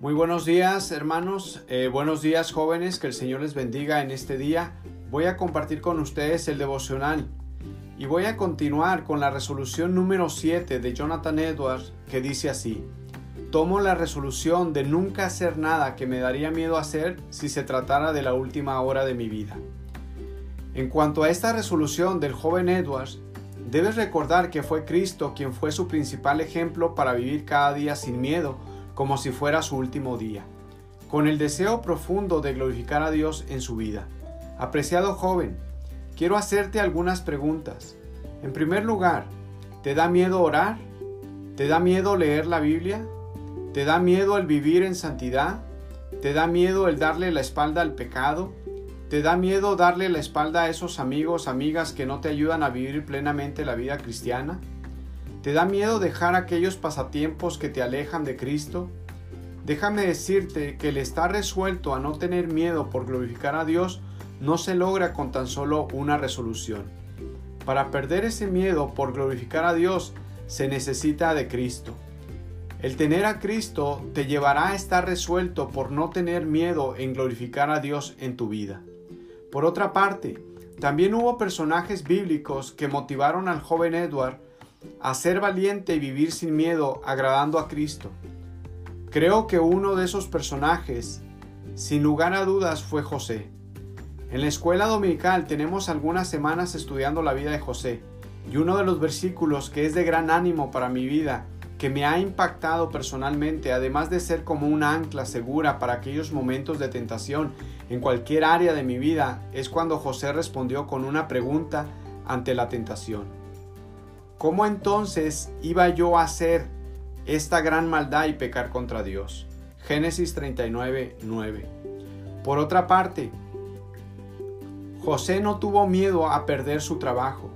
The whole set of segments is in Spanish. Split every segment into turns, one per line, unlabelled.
Muy buenos días hermanos, eh, buenos días jóvenes, que el Señor les bendiga en este día. Voy a compartir con ustedes el devocional y voy a continuar con la resolución número 7 de Jonathan Edwards que dice así. Tomo la resolución de nunca hacer nada que me daría miedo hacer si se tratara de la última hora de mi vida. En cuanto a esta resolución del joven Edwards, debes recordar que fue Cristo quien fue su principal ejemplo para vivir cada día sin miedo como si fuera su último día, con el deseo profundo de glorificar a Dios en su vida. Apreciado joven, quiero hacerte algunas preguntas. En primer lugar, ¿te da miedo orar? ¿Te da miedo leer la Biblia? ¿Te da miedo el vivir en santidad? ¿Te da miedo el darle la espalda al pecado? ¿Te da miedo darle la espalda a esos amigos, amigas que no te ayudan a vivir plenamente la vida cristiana? ¿Te da miedo dejar aquellos pasatiempos que te alejan de Cristo? Déjame decirte que el estar resuelto a no tener miedo por glorificar a Dios no se logra con tan solo una resolución. Para perder ese miedo por glorificar a Dios se necesita de Cristo. El tener a Cristo te llevará a estar resuelto por no tener miedo en glorificar a Dios en tu vida. Por otra parte, también hubo personajes bíblicos que motivaron al joven Edward a ser valiente y vivir sin miedo agradando a Cristo. Creo que uno de esos personajes, sin lugar a dudas, fue José. En la escuela dominical tenemos algunas semanas estudiando la vida de José, y uno de los versículos que es de gran ánimo para mi vida, que me ha impactado personalmente, además de ser como un ancla segura para aquellos momentos de tentación en cualquier área de mi vida, es cuando José respondió con una pregunta ante la tentación. ¿Cómo entonces iba yo a hacer esta gran maldad y pecar contra Dios? Génesis 39, 9. Por otra parte, José no tuvo miedo a perder su trabajo,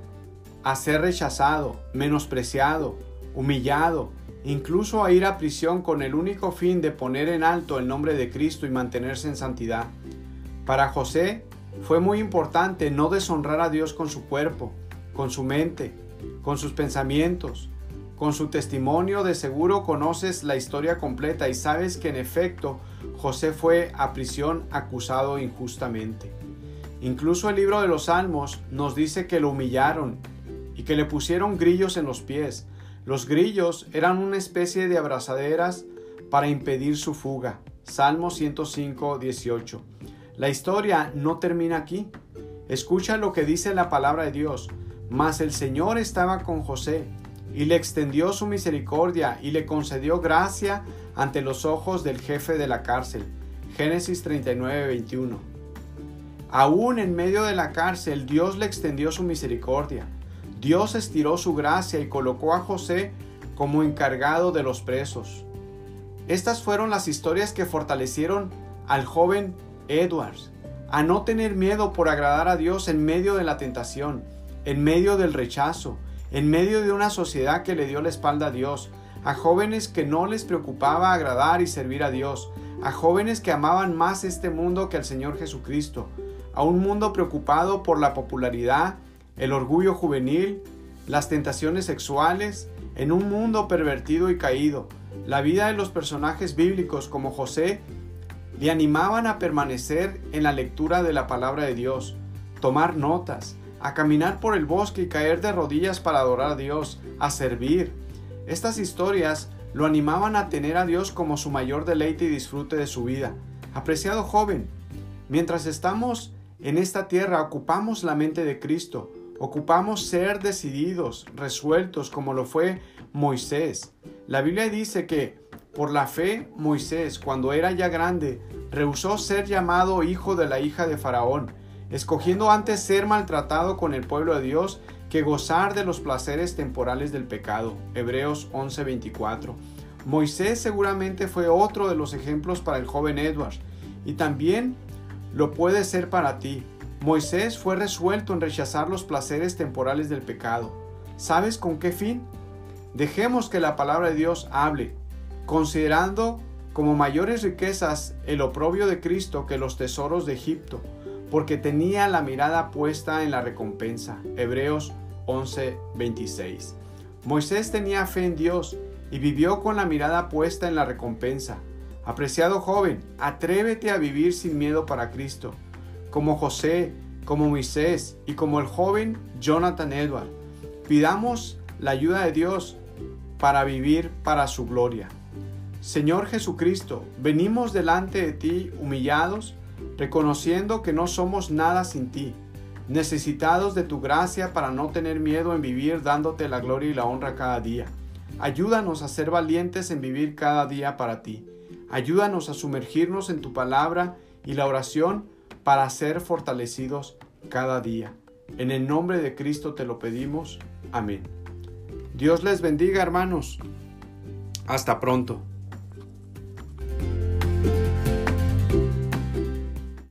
a ser rechazado, menospreciado, humillado, incluso a ir a prisión con el único fin de poner en alto el nombre de Cristo y mantenerse en santidad. Para José fue muy importante no deshonrar a Dios con su cuerpo, con su mente, con sus pensamientos, con su testimonio de seguro conoces la historia completa y sabes que en efecto José fue a prisión acusado injustamente. Incluso el libro de los Salmos nos dice que lo humillaron y que le pusieron grillos en los pies. Los grillos eran una especie de abrazaderas para impedir su fuga. Salmo 105, 18. La historia no termina aquí. Escucha lo que dice la palabra de Dios. Mas el Señor estaba con José y le extendió su misericordia y le concedió gracia ante los ojos del jefe de la cárcel. Génesis 39, 21. Aún en medio de la cárcel Dios le extendió su misericordia. Dios estiró su gracia y colocó a José como encargado de los presos. Estas fueron las historias que fortalecieron al joven Edwards a no tener miedo por agradar a Dios en medio de la tentación en medio del rechazo, en medio de una sociedad que le dio la espalda a Dios, a jóvenes que no les preocupaba agradar y servir a Dios, a jóvenes que amaban más este mundo que al Señor Jesucristo, a un mundo preocupado por la popularidad, el orgullo juvenil, las tentaciones sexuales, en un mundo pervertido y caído. La vida de los personajes bíblicos como José le animaban a permanecer en la lectura de la palabra de Dios, tomar notas, a caminar por el bosque y caer de rodillas para adorar a Dios, a servir. Estas historias lo animaban a tener a Dios como su mayor deleite y disfrute de su vida. Apreciado joven, mientras estamos en esta tierra ocupamos la mente de Cristo, ocupamos ser decididos, resueltos como lo fue Moisés. La Biblia dice que por la fe Moisés, cuando era ya grande, rehusó ser llamado hijo de la hija de Faraón escogiendo antes ser maltratado con el pueblo de Dios que gozar de los placeres temporales del pecado. Hebreos 11:24. Moisés seguramente fue otro de los ejemplos para el joven Edward y también lo puede ser para ti. Moisés fue resuelto en rechazar los placeres temporales del pecado. ¿Sabes con qué fin? Dejemos que la palabra de Dios hable, considerando como mayores riquezas el oprobio de Cristo que los tesoros de Egipto porque tenía la mirada puesta en la recompensa. Hebreos 11:26. Moisés tenía fe en Dios y vivió con la mirada puesta en la recompensa. Apreciado joven, atrévete a vivir sin miedo para Cristo, como José, como Moisés y como el joven Jonathan Edward. Pidamos la ayuda de Dios para vivir para su gloria. Señor Jesucristo, venimos delante de ti humillados, reconociendo que no somos nada sin ti, necesitados de tu gracia para no tener miedo en vivir dándote la gloria y la honra cada día. Ayúdanos a ser valientes en vivir cada día para ti. Ayúdanos a sumergirnos en tu palabra y la oración para ser fortalecidos cada día. En el nombre de Cristo te lo pedimos. Amén. Dios les bendiga hermanos. Hasta pronto.